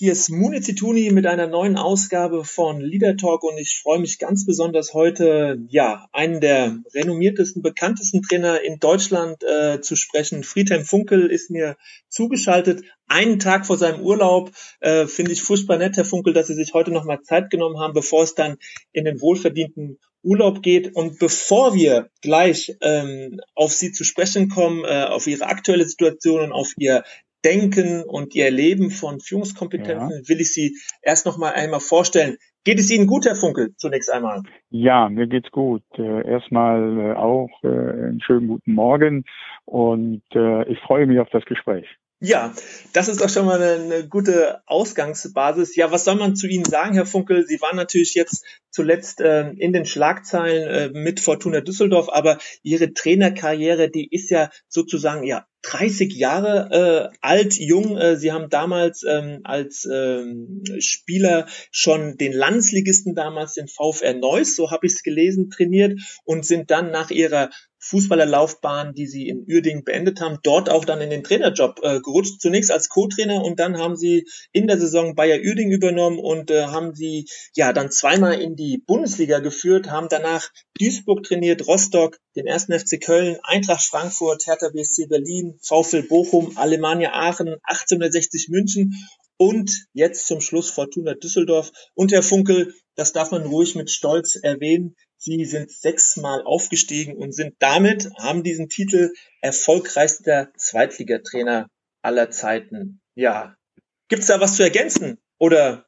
Hier ist Mune Zituni mit einer neuen Ausgabe von Leader Talk und ich freue mich ganz besonders heute, ja, einen der renommiertesten, bekanntesten Trainer in Deutschland äh, zu sprechen. Friedhelm Funkel ist mir zugeschaltet. Einen Tag vor seinem Urlaub äh, finde ich furchtbar nett, Herr Funkel, dass Sie sich heute nochmal Zeit genommen haben, bevor es dann in den wohlverdienten Urlaub geht. Und bevor wir gleich ähm, auf Sie zu sprechen kommen, äh, auf Ihre aktuelle Situation und auf Ihr Denken und Ihr Erleben von Führungskompetenzen ja. will ich Sie erst noch mal einmal vorstellen. Geht es Ihnen gut, Herr Funkel, zunächst einmal? Ja, mir geht's gut. Äh, erstmal äh, auch äh, einen schönen guten Morgen und ich freue mich auf das Gespräch. Ja, das ist doch schon mal eine, gute Ausgangsbasis. Ja, was soll man zu Ihnen sagen, Herr Funkel? Sie waren natürlich jetzt zuletzt äh, in den Schlagzeilen äh, mit Fortuna Düsseldorf, aber Ihre Trainerkarriere, die ist ja sozusagen ja 30 Jahre äh, alt, jung. Äh, Sie haben damals ähm, als ähm, Spieler schon den Landesligisten damals, den VfR Neuss, so habe ich es gelesen, trainiert und sind dann nach Ihrer Fußballerlaufbahn, die sie in Uerdingen beendet haben, dort auch dann in den Trainerjob äh, gerutscht. Zunächst als Co-Trainer und dann haben sie in der Saison Bayer Uerdingen übernommen und äh, haben sie ja dann zweimal in die Bundesliga geführt, haben danach Duisburg trainiert, Rostock, den ersten FC Köln, Eintracht Frankfurt, Hertha BSC Berlin, VfL Bochum, Alemannia Aachen, 1860 München und jetzt zum Schluss Fortuna Düsseldorf. Und Herr Funkel, das darf man ruhig mit Stolz erwähnen, Sie sind sechsmal aufgestiegen und sind damit, haben diesen Titel erfolgreichster Zweitligatrainer aller Zeiten. Ja. Gibt es da was zu ergänzen? Oder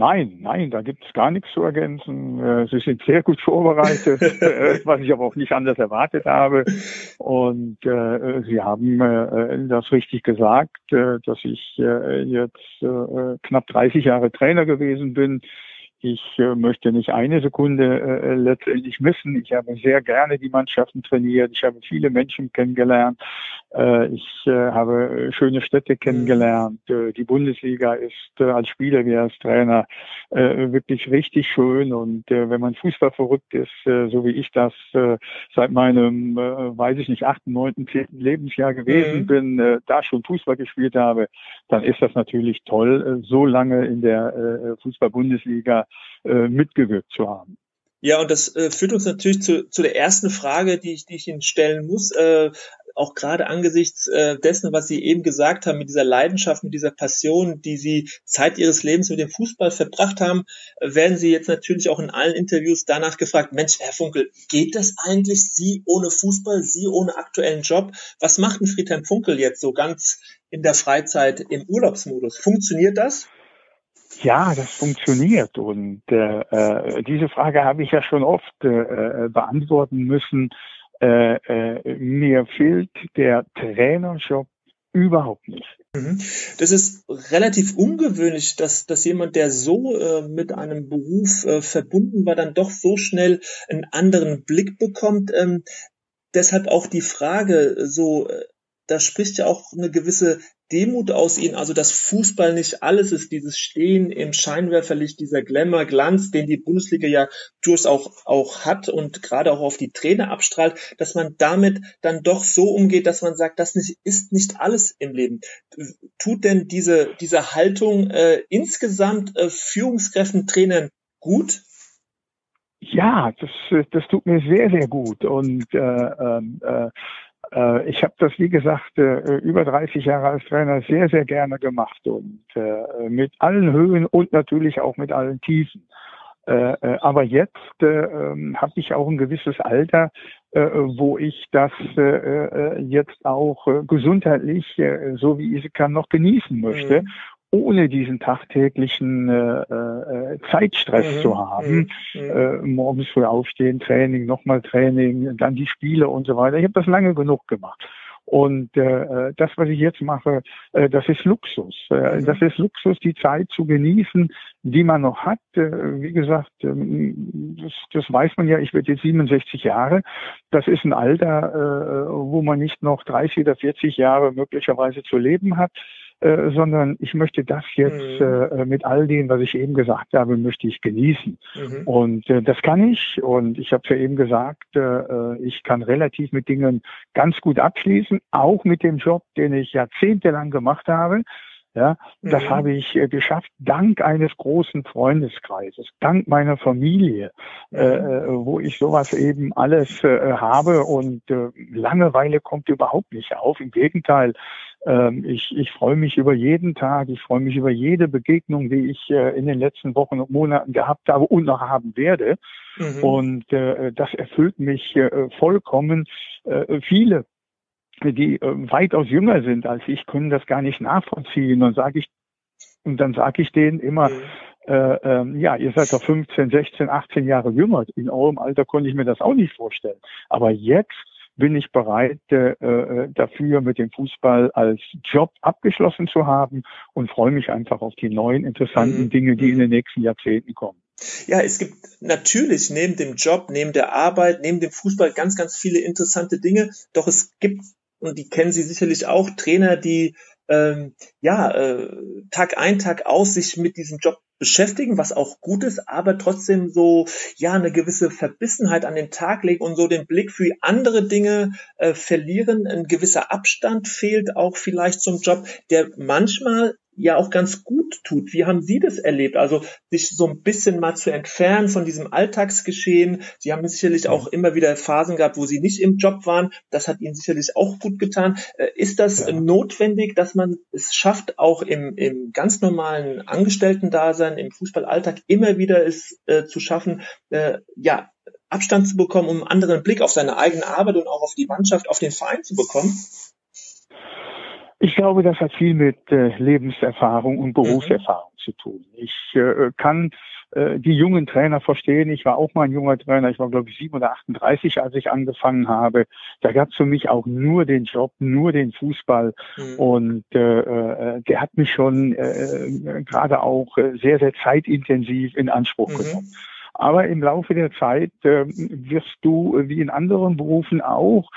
Nein, nein, da gibt es gar nichts zu ergänzen. Äh, sie sind sehr gut vorbereitet, äh, was ich aber auch nicht anders erwartet habe. Und äh, Sie haben äh, das richtig gesagt, äh, dass ich äh, jetzt äh, knapp 30 Jahre Trainer gewesen bin. Ich äh, möchte nicht eine Sekunde äh, letztendlich missen. Ich habe sehr gerne die Mannschaften trainiert. Ich habe viele Menschen kennengelernt. Äh, ich äh, habe schöne Städte kennengelernt. Äh, die Bundesliga ist äh, als Spieler wie als Trainer wirklich richtig schön. Und wenn man Fußball verrückt ist, so wie ich das seit meinem, weiß ich nicht, achten, neunten, zehnten Lebensjahr gewesen mhm. bin, da schon Fußball gespielt habe, dann ist das natürlich toll, so lange in der Fußball-Bundesliga äh, mitgewirkt zu haben. Ja, und das äh, führt uns natürlich zu, zu der ersten Frage, die ich, die ich Ihnen stellen muss. Äh, auch gerade angesichts äh, dessen, was Sie eben gesagt haben, mit dieser Leidenschaft, mit dieser Passion, die Sie Zeit Ihres Lebens mit dem Fußball verbracht haben, werden Sie jetzt natürlich auch in allen Interviews danach gefragt, Mensch, Herr Funkel, geht das eigentlich Sie ohne Fußball, Sie ohne aktuellen Job? Was macht ein Friedhelm Funkel jetzt so ganz in der Freizeit im Urlaubsmodus? Funktioniert das? Ja, das funktioniert. Und äh, äh, diese Frage habe ich ja schon oft äh, äh, beantworten müssen. Äh, äh, mir fehlt der Trainerjob überhaupt nicht. Mhm. Das ist relativ ungewöhnlich, dass, dass jemand, der so äh, mit einem Beruf äh, verbunden war, dann doch so schnell einen anderen Blick bekommt. Ähm, deshalb auch die Frage, so, äh, da spricht ja auch eine gewisse Demut aus ihnen, also dass Fußball nicht alles ist, dieses Stehen im Scheinwerferlicht, dieser Glamour, Glanz, den die Bundesliga ja durchaus auch, auch hat und gerade auch auf die Trainer abstrahlt, dass man damit dann doch so umgeht, dass man sagt, das nicht, ist nicht alles im Leben. Tut denn diese, diese Haltung äh, insgesamt äh, Führungskräften, Trainern gut? Ja, das, das tut mir sehr, sehr gut. Und äh, ähm, äh, äh, ich habe das, wie gesagt, äh, über 30 Jahre als Trainer sehr, sehr gerne gemacht und äh, mit allen Höhen und natürlich auch mit allen Tiefen. aber jetzt ähm, habe ich auch ein gewisses Alter, wo ich das jetzt auch gesundheitlich, so wie ich es kann, noch genießen möchte. Mhm ohne diesen tagtäglichen äh, äh, Zeitstress mhm. zu haben. Mhm. Äh, morgens früh aufstehen, Training, nochmal Training, dann die Spiele und so weiter. Ich habe das lange genug gemacht. Und äh, das, was ich jetzt mache, äh, das ist Luxus. Äh, mhm. Das ist Luxus, die Zeit zu genießen, die man noch hat. Äh, wie gesagt, äh, das, das weiß man ja, ich werde jetzt 67 Jahre. Das ist ein Alter, äh, wo man nicht noch 30 oder 40 Jahre möglicherweise zu leben hat. Äh, sondern ich möchte das jetzt mhm. äh, mit all dem, was ich eben gesagt habe, möchte ich genießen. Mhm. Und äh, das kann ich. Und ich habe ja eben gesagt, äh, ich kann relativ mit Dingen ganz gut abschließen, auch mit dem Job, den ich jahrzehntelang gemacht habe. Ja, das mhm. habe ich äh, geschafft dank eines großen Freundeskreises, dank meiner Familie, mhm. äh, wo ich sowas eben alles äh, habe und äh, Langeweile kommt überhaupt nicht auf. Im Gegenteil, ähm, ich, ich freue mich über jeden Tag, ich freue mich über jede Begegnung, die ich äh, in den letzten Wochen und Monaten gehabt habe und noch haben werde. Mhm. Und äh, das erfüllt mich äh, vollkommen. Äh, viele die äh, weitaus jünger sind als ich, können das gar nicht nachvollziehen. Und sage ich, und dann sage ich denen immer, mhm. äh, äh, ja, ihr seid doch 15, 16, 18 Jahre jünger. In eurem Alter konnte ich mir das auch nicht vorstellen. Aber jetzt bin ich bereit, äh, äh dafür mit dem Fußball als Job abgeschlossen zu haben und freue mich einfach auf die neuen interessanten mhm. Dinge, die in den nächsten Jahrzehnten kommen. Ja, es gibt natürlich neben dem Job, neben der Arbeit, neben dem Fußball ganz, ganz viele interessante Dinge. Doch es gibt und die kennen Sie sicherlich auch, Trainer, die ähm, ja äh, Tag ein, Tag aus sich mit diesem Job beschäftigen, was auch gut ist, aber trotzdem so ja eine gewisse Verbissenheit an den Tag legen und so den Blick für andere Dinge äh, verlieren. Ein gewisser Abstand fehlt auch vielleicht zum Job, der manchmal ja auch ganz gut tut. Wie haben Sie das erlebt? Also sich so ein bisschen mal zu entfernen von diesem Alltagsgeschehen. Sie haben sicherlich auch immer wieder Phasen gehabt, wo Sie nicht im Job waren. Das hat Ihnen sicherlich auch gut getan. Äh, ist das ja. notwendig, dass man es schafft, auch im, im ganz normalen Angestellten-Dasein, im Fußballalltag immer wieder es äh, zu schaffen, äh, ja, Abstand zu bekommen, um einen anderen Blick auf seine eigene Arbeit und auch auf die Mannschaft, auf den Verein zu bekommen? Ich glaube, das hat viel mit äh, Lebenserfahrung und Berufserfahrung mhm. zu tun. Ich äh, kann äh, die jungen Trainer verstehen. Ich war auch mal ein junger Trainer. Ich war, glaube ich, 7 oder 38, als ich angefangen habe. Da gab es für mich auch nur den Job, nur den Fußball. Mhm. Und äh, äh, der hat mich schon äh, gerade auch sehr, sehr zeitintensiv in Anspruch mhm. genommen. Aber im Laufe der Zeit äh, wirst du, wie in anderen Berufen auch,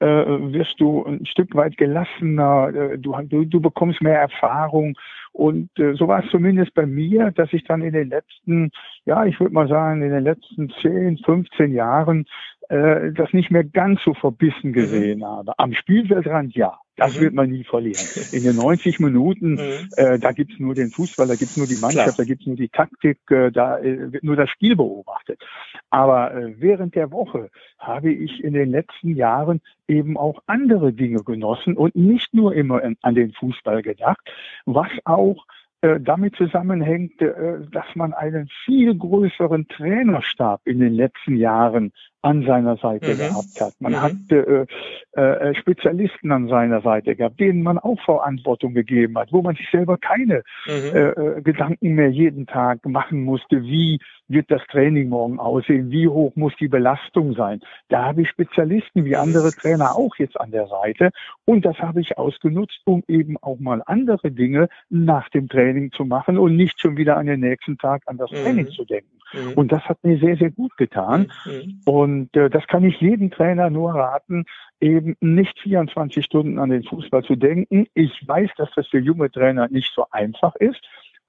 äh, wirst du ein Stück weit gelassener, äh, du, du, du bekommst mehr Erfahrung. Und äh, so war es zumindest bei mir, dass ich dann in den letzten, ja, ich würde mal sagen, in den letzten 10, 15 Jahren äh, das nicht mehr ganz so verbissen gesehen mhm. habe. Am Spielfeldrand ja. Das mhm. wird man nie verlieren. In den 90 Minuten, mhm. äh, da gibt's nur den Fußball, da gibt's nur die Mannschaft, Klar. da gibt's nur die Taktik, äh, da äh, wird nur das Spiel beobachtet. Aber äh, während der Woche habe ich in den letzten Jahren eben auch andere Dinge genossen und nicht nur immer an den Fußball gedacht, was auch äh, damit zusammenhängt, äh, dass man einen viel größeren Trainerstab in den letzten Jahren an seiner Seite mhm. gehabt hat. Man mhm. hat äh, äh, Spezialisten an seiner Seite gehabt, denen man auch Verantwortung gegeben hat, wo man sich selber keine mhm. äh, äh Gedanken mehr jeden Tag machen musste, wie wird das Training morgen aussehen, wie hoch muss die Belastung sein. Da habe ich Spezialisten wie andere Trainer auch jetzt an der Seite und das habe ich ausgenutzt, um eben auch mal andere Dinge nach dem Training zu machen und nicht schon wieder an den nächsten Tag an das Training mhm. zu denken. Mhm. Und das hat mir sehr, sehr gut getan. Mhm. Und äh, das kann ich jedem Trainer nur raten, eben nicht 24 Stunden an den Fußball zu denken. Ich weiß, dass das für junge Trainer nicht so einfach ist.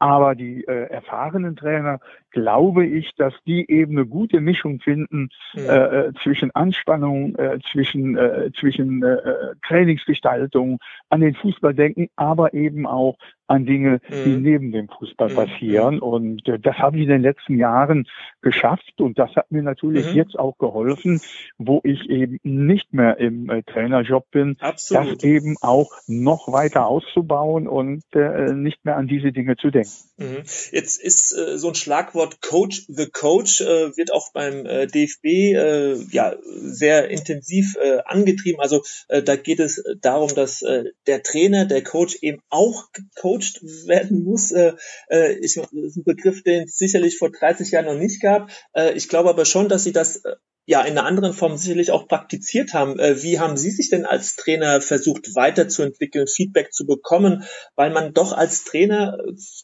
Aber die äh, erfahrenen Trainer, glaube ich, dass die eben eine gute Mischung finden ja. äh, äh zwischen Anspannung, äh, zwischen, äh, zwischen äh, äh, Trainingsgestaltung, an den Fußball denken, aber eben auch an Dinge, mhm. die neben dem Fußball mhm. passieren. Und äh, das habe ich in den letzten Jahren geschafft. Und das hat mir natürlich mhm. jetzt auch geholfen, wo ich eben nicht mehr im äh, Trainerjob bin, Absolut. das eben auch noch weiter auszubauen und äh, nicht mehr an diese Dinge zu denken. Mhm. Jetzt ist äh, so ein Schlagwort Coach the Coach äh, wird auch beim äh, DFB äh, ja sehr intensiv äh, angetrieben. Also äh, da geht es darum, dass äh, der Trainer, der Coach eben auch Coach gecoacht werden muss. Äh, äh, ich, das ist ein Begriff, den es sicherlich vor 30 Jahren noch nicht gab. Äh, ich glaube aber schon, dass sie das äh, ja in einer anderen Form sicherlich auch praktiziert haben. Äh, wie haben Sie sich denn als Trainer versucht weiterzuentwickeln, Feedback zu bekommen, weil man doch als Trainer,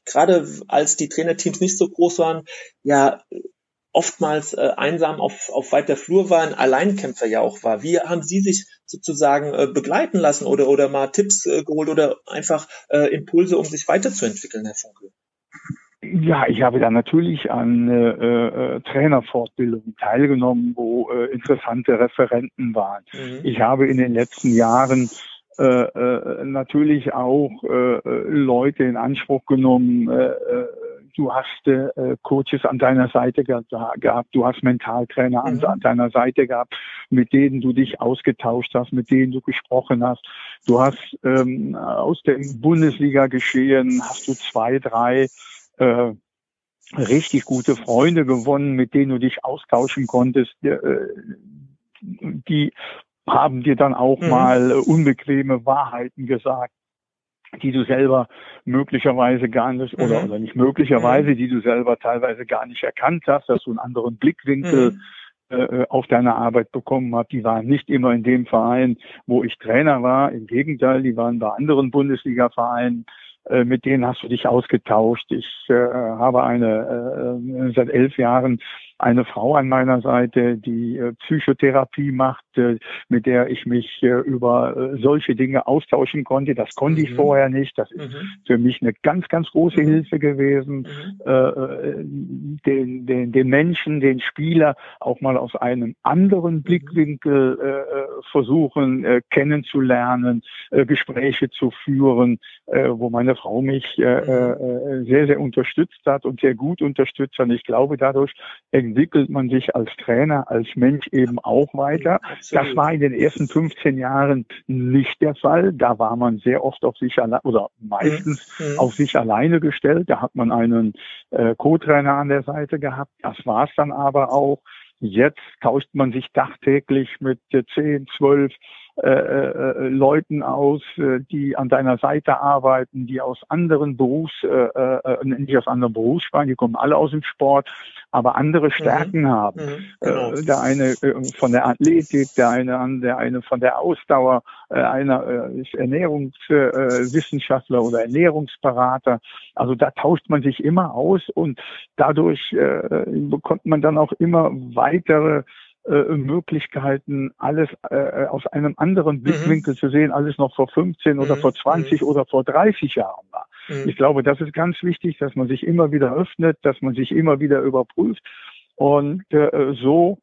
gerade als die Trainerteams nicht so groß waren, ja oftmals äh, einsam auf, auf weiter Flur war, ein Alleinkämpfer ja auch war. Wie haben Sie sich sozusagen äh, begleiten lassen oder, oder mal Tipps äh, geholt oder einfach äh, Impulse, um sich weiterzuentwickeln, Herr Funkel? Ja, ich habe da natürlich an äh, äh, Trainerfortbildungen teilgenommen, wo äh, interessante Referenten waren. Mhm. Ich habe in den letzten Jahren äh, äh, natürlich auch äh, Leute in Anspruch genommen. Äh, äh, du hast äh, Coaches an deiner Seite gehabt, du hast Mentaltrainer an, mhm. an deiner Seite gehabt, mit denen du dich ausgetauscht hast, mit denen du gesprochen hast. Du hast ähm, aus dem Bundesliga geschehen, hast du zwei, drei äh, richtig gute Freunde gewonnen, mit denen du dich austauschen konntest. Äh, die haben dir dann auch mhm. mal unbequeme Wahrheiten gesagt, die du selber möglicherweise gar nicht, mhm. oder, oder nicht möglicherweise, mhm. die du selber teilweise gar nicht erkannt hast, dass du einen anderen Blickwinkel mhm. äh, auf deine Arbeit bekommen hast. Die waren nicht immer in dem Verein, wo ich Trainer war. Im Gegenteil, die waren bei anderen Bundesliga-Vereinen äh, mit denen hast du dich ausgetauscht. Ich äh, habe eine äh, seit elf Jahren eine Frau an meiner Seite, die äh, Psychotherapie macht, äh, mit der ich mich äh, über solche Dinge austauschen konnte. Das konnte mhm. ich vorher nicht. Das ist mhm. für mich eine ganz, ganz große mhm. Hilfe gewesen, mhm. den, den, den Menschen, den Spieler auch mal aus einem anderen mhm. Blickwinkel versuchen kennenzulernen, Gespräche zu führen, wo meine Frau mich äh, sehr, sehr unterstützt hat und sehr gut unterstützt hat. Ich glaube, dadurch entwickelt man sich als Trainer, als Mensch eben auch weiter. Das war in den ersten 15 Jahren nicht der Fall. Da war man sehr oft auf sich allein oder meistens mhm. mhm. auf sich alleine gestellt. Da hat man einen äh, Co-Trainer an der Seite gehabt. Das war es dann aber auch. Jetzt tauscht man sich tagtäglich mit 10, 12 äh, äh, Leuten aus, äh, die an deiner Seite arbeiten, die aus anderen Berufs, äh, äh, nicht aus anderen Berufssprachen, die kommen alle aus dem Sport, aber andere Stärken mhm. haben. Mhm, genau. äh, der eine äh, von der Athletik, der eine an der eine von der Ausdauer, äh, einer äh, ist Ernährungswissenschaftler äh, oder Ernährungsberater. Also da tauscht man sich immer aus und dadurch äh, bekommt man dann auch immer weitere äh, Möglichkeiten, alles äh, aus einem anderen mhm. Blickwinkel mhm. zu sehen, alles noch vor 15 oder mhm. vor 20 mhm. oder vor 30 Jahren war. Mhm. Ich glaube, das ist ganz wichtig, dass man sich immer wieder öffnet, dass man sich immer wieder überprüft und äh, so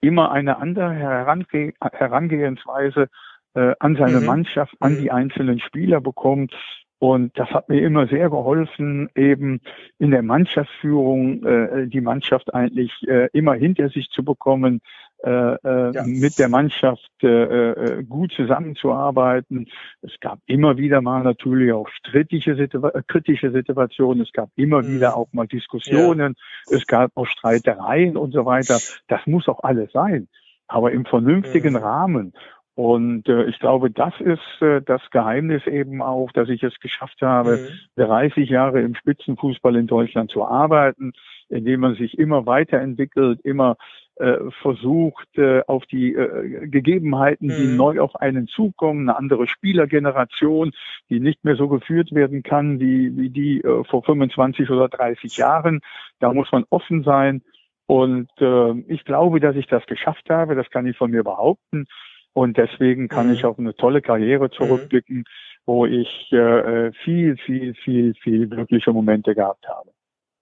immer eine andere Herange Herangehensweise äh, an seine mhm. Mannschaft, an die einzelnen Spieler bekommt, und das hat mir immer sehr geholfen, eben in der Mannschaftsführung äh, die Mannschaft eigentlich äh, immer hinter sich zu bekommen, äh, äh, ja. mit der Mannschaft äh, äh, gut zusammenzuarbeiten. Es gab immer wieder mal natürlich auch strittige Situa äh, kritische Situationen. Es gab immer mhm. wieder auch mal Diskussionen. Ja. Es gab auch Streitereien und so weiter. Das muss auch alles sein aber im vernünftigen mhm. Rahmen. Und äh, ich glaube, das ist äh, das Geheimnis eben auch, dass ich es geschafft habe, mhm. 30 Jahre im Spitzenfußball in Deutschland zu arbeiten, indem man sich immer weiterentwickelt, immer äh, versucht, äh, auf die äh, Gegebenheiten, die mhm. neu auf einen zukommen, eine andere Spielergeneration, die nicht mehr so geführt werden kann wie, wie die äh, vor 25 oder 30 Jahren. Da muss man offen sein. Und äh, ich glaube, dass ich das geschafft habe. Das kann ich von mir behaupten. Und deswegen kann mhm. ich auf eine tolle Karriere mhm. zurückblicken, mhm. wo ich äh, viel, viel, viel, viel glückliche Momente gehabt habe.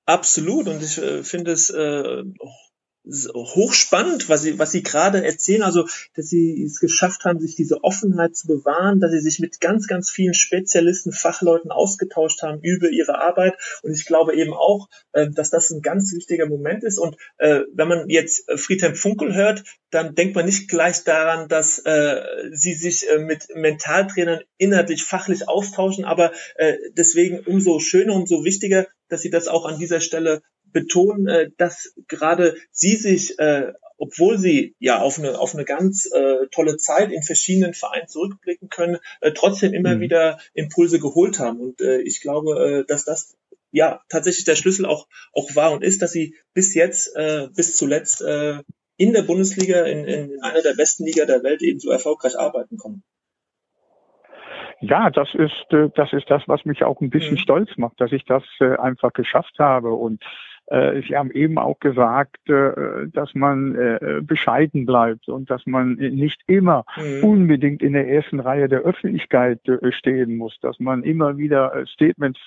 Absolut. Und ich äh, finde es äh, hochspannend, was sie, was sie gerade erzählen, also dass sie es geschafft haben, sich diese Offenheit zu bewahren, dass sie sich mit ganz, ganz vielen Spezialisten, Fachleuten ausgetauscht haben über ihre Arbeit. Und ich glaube eben auch, äh, dass das ein ganz wichtiger Moment ist. Und äh, wenn man jetzt Friedhelm Funkel hört, dann denkt man nicht gleich daran, dass äh, sie sich äh, mit Mentaltrainern inhaltlich, fachlich austauschen, aber äh, deswegen umso schöner, umso wichtiger, dass sie das auch an dieser Stelle betonen, äh, dass gerade Sie sich, äh, obwohl Sie ja auf eine, auf eine ganz äh, tolle Zeit in verschiedenen Vereinen zurückblicken können, äh, trotzdem immer mhm. wieder Impulse geholt haben. Und äh, ich glaube, äh, dass das ja tatsächlich der Schlüssel auch, auch war und ist, dass Sie bis jetzt, äh, bis zuletzt äh, in der Bundesliga, in, in einer der besten Liga der Welt eben so erfolgreich arbeiten konnten. Ja, das ist, äh, das ist das, was mich auch ein bisschen mhm. stolz macht, dass ich das äh, einfach geschafft habe. Und Sie haben eben auch gesagt, äh, dass man äh, bescheiden bleibt und dass man nicht immer mhm. unbedingt in der ersten Reihe der Öffentlichkeit stehen muss, dass man immer wieder Statements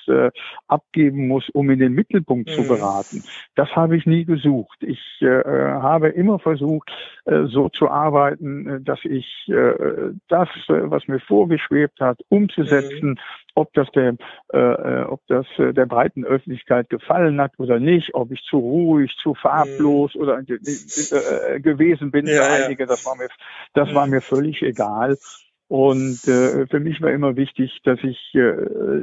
abgeben muss, um in den Mittelpunkt mhm. zu beraten. Das habe ich nie gesucht. Ich habe immer versucht, so zu arbeiten, dass ich das, was mir vorgeschwebt hat, umzusetzen, mhm ob das der, äh, äh, ob das äh, der breiten Öffentlichkeit gefallen hat oder nicht, ob ich zu ruhig, zu farblos mhm. oder äh, gewesen bin ja, für einige, das war mir, das mhm. war mir völlig egal. Und äh, für mich war immer wichtig, dass ich äh,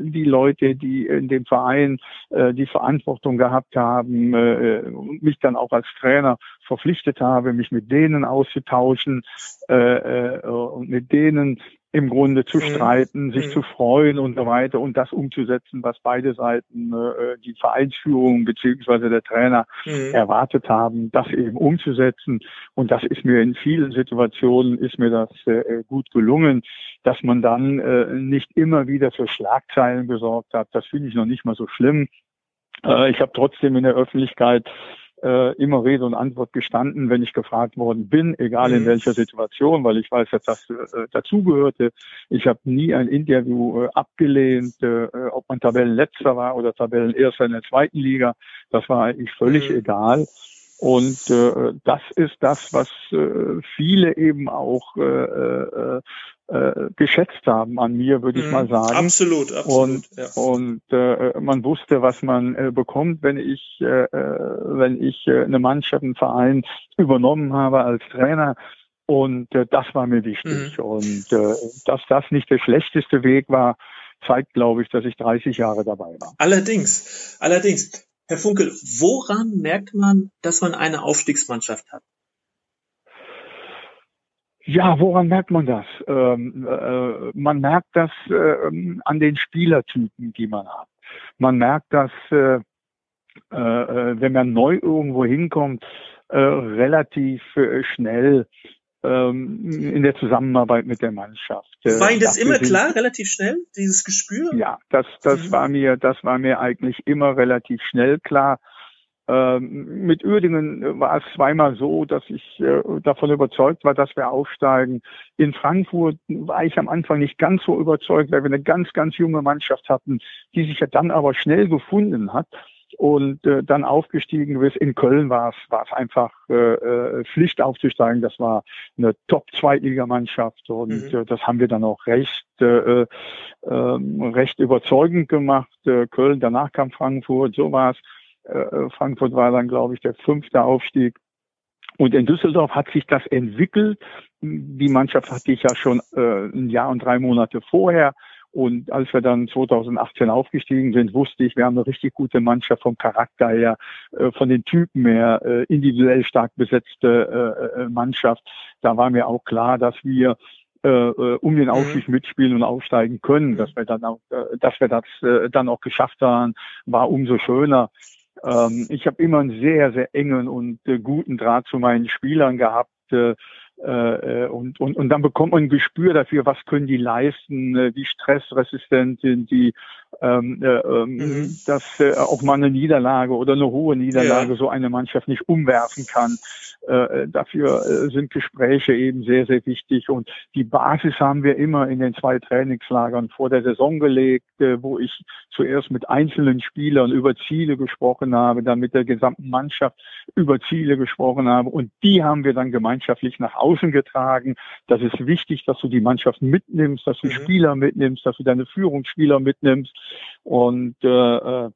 die Leute, die in dem Verein äh, die Verantwortung gehabt haben äh, und mich dann auch als Trainer verpflichtet habe, mich mit denen auszutauschen äh, äh, und mit denen im Grunde zu mhm. streiten, sich mhm. zu freuen und so weiter und das umzusetzen, was beide Seiten, äh, die Vereinsführung beziehungsweise der Trainer mhm. erwartet haben, das eben umzusetzen. Und das ist mir in vielen Situationen ist mir das äh, gut gelungen, dass man dann äh, nicht immer wieder für Schlagzeilen gesorgt hat. Das finde ich noch nicht mal so schlimm. Äh, ich habe trotzdem in der Öffentlichkeit äh, immer Rede und Antwort gestanden, wenn ich gefragt worden bin, egal in mhm. welcher Situation, weil ich weiß, dass das äh, dazugehörte. Ich habe nie ein Interview äh, abgelehnt, äh, ob man Tabellenletzter war oder Tabellenerster in der zweiten Liga. Das war eigentlich völlig mhm. egal. Und äh, das ist das, was äh, viele eben auch äh, äh, äh, geschätzt haben an mir, würde ich mhm, mal sagen. Absolut, absolut. Und, ja. und äh, man wusste, was man äh, bekommt, wenn ich, äh, wenn ich äh, eine Mannschaft, einen Verein übernommen habe als Trainer. Und äh, das war mir wichtig. Mhm. Und äh, dass das nicht der schlechteste Weg war, zeigt, glaube ich, dass ich 30 Jahre dabei war. Allerdings, allerdings. Herr Funkel, woran merkt man, dass man eine Aufstiegsmannschaft hat? Ja, woran merkt man das? Ähm, äh, man merkt das äh, an den Spielertypen, die man hat. Man merkt das, äh, äh wenn man neu irgendwo hinkommt, äh, relativ äh, schnell in der Zusammenarbeit mit der Mannschaft. War Ihnen das immer klar, relativ schnell, dieses Gespür? Ja, das, das mhm. war mir, das war mir eigentlich immer relativ schnell klar. Ähm, mit Uerdingen war es zweimal so, dass ich äh, davon überzeugt war, dass wir aufsteigen. In Frankfurt war ich am Anfang nicht ganz so überzeugt, weil wir eine ganz, ganz junge Mannschaft hatten, die sich ja dann aber schnell gefunden hat und äh, dann aufgestiegen ist. In Köln war es war es einfach äh, äh, Pflicht aufzusteigen. Das war eine Top-Zweitligamannschaft und mhm. äh, das haben wir dann auch recht äh, äh, recht überzeugend gemacht. Äh, Köln, danach kam Frankfurt, so war es. Äh, Frankfurt war dann, glaube ich, der fünfte Aufstieg. Und in Düsseldorf hat sich das entwickelt. Die Mannschaft hatte ich ja schon äh, ein Jahr und drei Monate vorher. Und als wir dann 2018 aufgestiegen sind, wusste ich, wir haben eine richtig gute Mannschaft vom Charakter her, äh, von den Typen her, äh, individuell stark besetzte äh, Mannschaft. Da war mir auch klar, dass wir um den mhm. Aufstieg mitspielen und aufsteigen können, dass wir dann auch, dass wir das dann auch geschafft haben, war umso schöner. Ähm, ich habe immer einen sehr, sehr engen und guten Draht zu meinen Spielern gehabt. Äh, äh, und, und, und dann bekommt man ein Gespür dafür, was können die leisten, äh, wie stressresistent sind die, ähm, äh, ähm, mhm. dass äh, auch mal eine Niederlage oder eine hohe Niederlage ja. so eine Mannschaft nicht umwerfen kann. Äh, dafür äh, sind Gespräche eben sehr, sehr wichtig. Und die Basis haben wir immer in den zwei Trainingslagern vor der Saison gelegt, äh, wo ich zuerst mit einzelnen Spielern über Ziele gesprochen habe, dann mit der gesamten Mannschaft über Ziele gesprochen habe. Und die haben wir dann gemeinschaftlich nach außen getragen. Das ist wichtig, dass du die Mannschaft mitnimmst, dass du mhm. Spieler mitnimmst, dass du deine Führungsspieler mitnimmst. Und äh,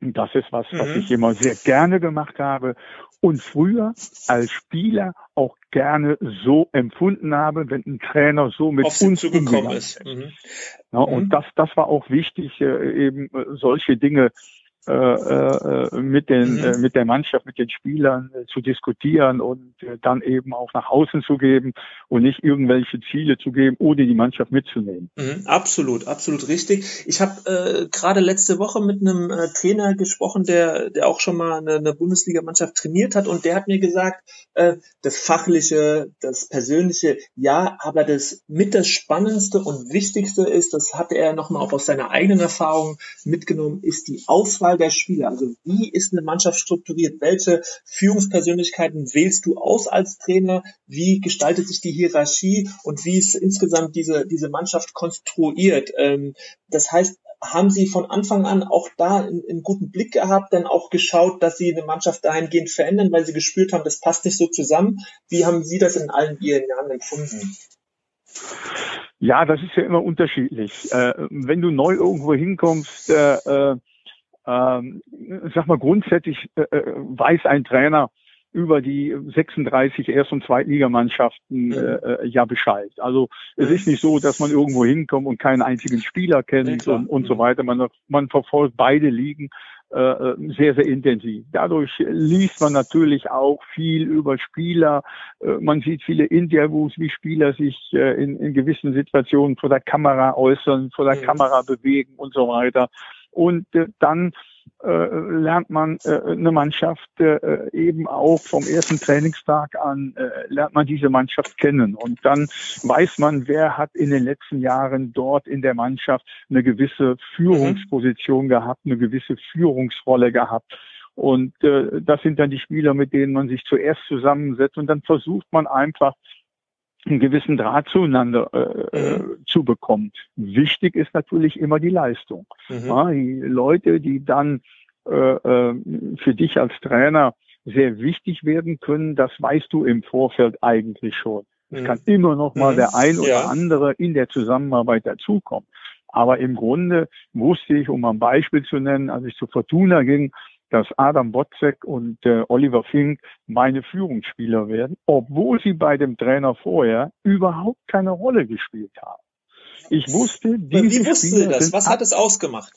das ist was, was mhm. ich immer sehr gerne gemacht habe und früher als Spieler auch gerne so empfunden habe, wenn ein Trainer so mit Auf uns zugekommen ist. Mhm. Ja, und mhm. das, das war auch wichtig, äh, eben äh, solche Dinge äh, äh, mit den mhm. äh, mit der Mannschaft, mit den Spielern äh, zu diskutieren und äh, dann eben auch nach außen zu geben und nicht irgendwelche Ziele zu geben, ohne die Mannschaft mitzunehmen. Mhm, absolut, absolut richtig. Ich habe äh, gerade letzte Woche mit einem äh, Trainer gesprochen, der der auch schon mal eine, eine Bundesligamannschaft trainiert hat und der hat mir gesagt, äh, das fachliche, das persönliche, ja, aber das mit das spannendste und wichtigste ist, das hatte er noch mal auch aus seiner eigenen Erfahrung mitgenommen, ist die Auswahl der Spieler? Also wie ist eine Mannschaft strukturiert? Welche Führungspersönlichkeiten wählst du aus als Trainer? Wie gestaltet sich die Hierarchie und wie ist insgesamt diese, diese Mannschaft konstruiert? Ähm, das heißt, haben Sie von Anfang an auch da einen, einen, guten Blick gehabt, dann auch geschaut, dass Sie eine Mannschaft dahingehend verändern, weil Sie gespürt haben, das passt nicht so zusammen? Wie haben Sie das in allen Ihren Jahren empfunden? Ja, das ist ja immer unterschiedlich. Äh, wenn du neu irgendwo hinkommst, äh, äh ähm, sag mal, grundsätzlich äh, äh, weiß ein Trainer über die 36 Erst- und Zweitligamannschaften äh, äh, ja Bescheid. Also es ist nicht so, dass man irgendwo hinkommt und keinen einzigen Spieler kennt ja, und, und so weiter. Man, man verfolgt beide Ligen äh, äh, sehr, sehr intensiv. Dadurch liest man natürlich auch viel über Spieler. Äh, man sieht viele Interviews, wie Spieler sich äh, in, in gewissen Situationen vor der Kamera äußern, vor der ja. Kamera bewegen und so weiter. Und äh, dann äh, lernt man äh, eine Mannschaft äh, eben auch vom ersten Trainingstag an, äh, lernt man diese Mannschaft kennen. Und dann weiß man, wer hat in den letzten Jahren dort in der Mannschaft eine gewisse Führungsposition mhm. gehabt, eine gewisse Führungsrolle gehabt. Und äh, das sind dann die Spieler, mit denen man sich zuerst zusammensetzt. Und dann versucht man einfach, einen gewissen Draht zueinander äh, mhm. zu bekommen. Wichtig ist natürlich immer die Leistung. Mhm. Ja, die Leute, die dann äh, äh, für dich als Trainer sehr wichtig werden können, das weißt du im Vorfeld eigentlich schon. Es mhm. kann immer noch mal mhm. der ein oder ja. andere in der Zusammenarbeit dazukommen. Aber im Grunde wusste ich, um ein Beispiel zu nennen, als ich zu Fortuna ging, dass Adam Botzek und äh, Oliver Fink meine Führungsspieler werden, obwohl sie bei dem Trainer vorher überhaupt keine Rolle gespielt haben. Ich wusste, diese Wie wussten Sie das? Was hat es ausgemacht?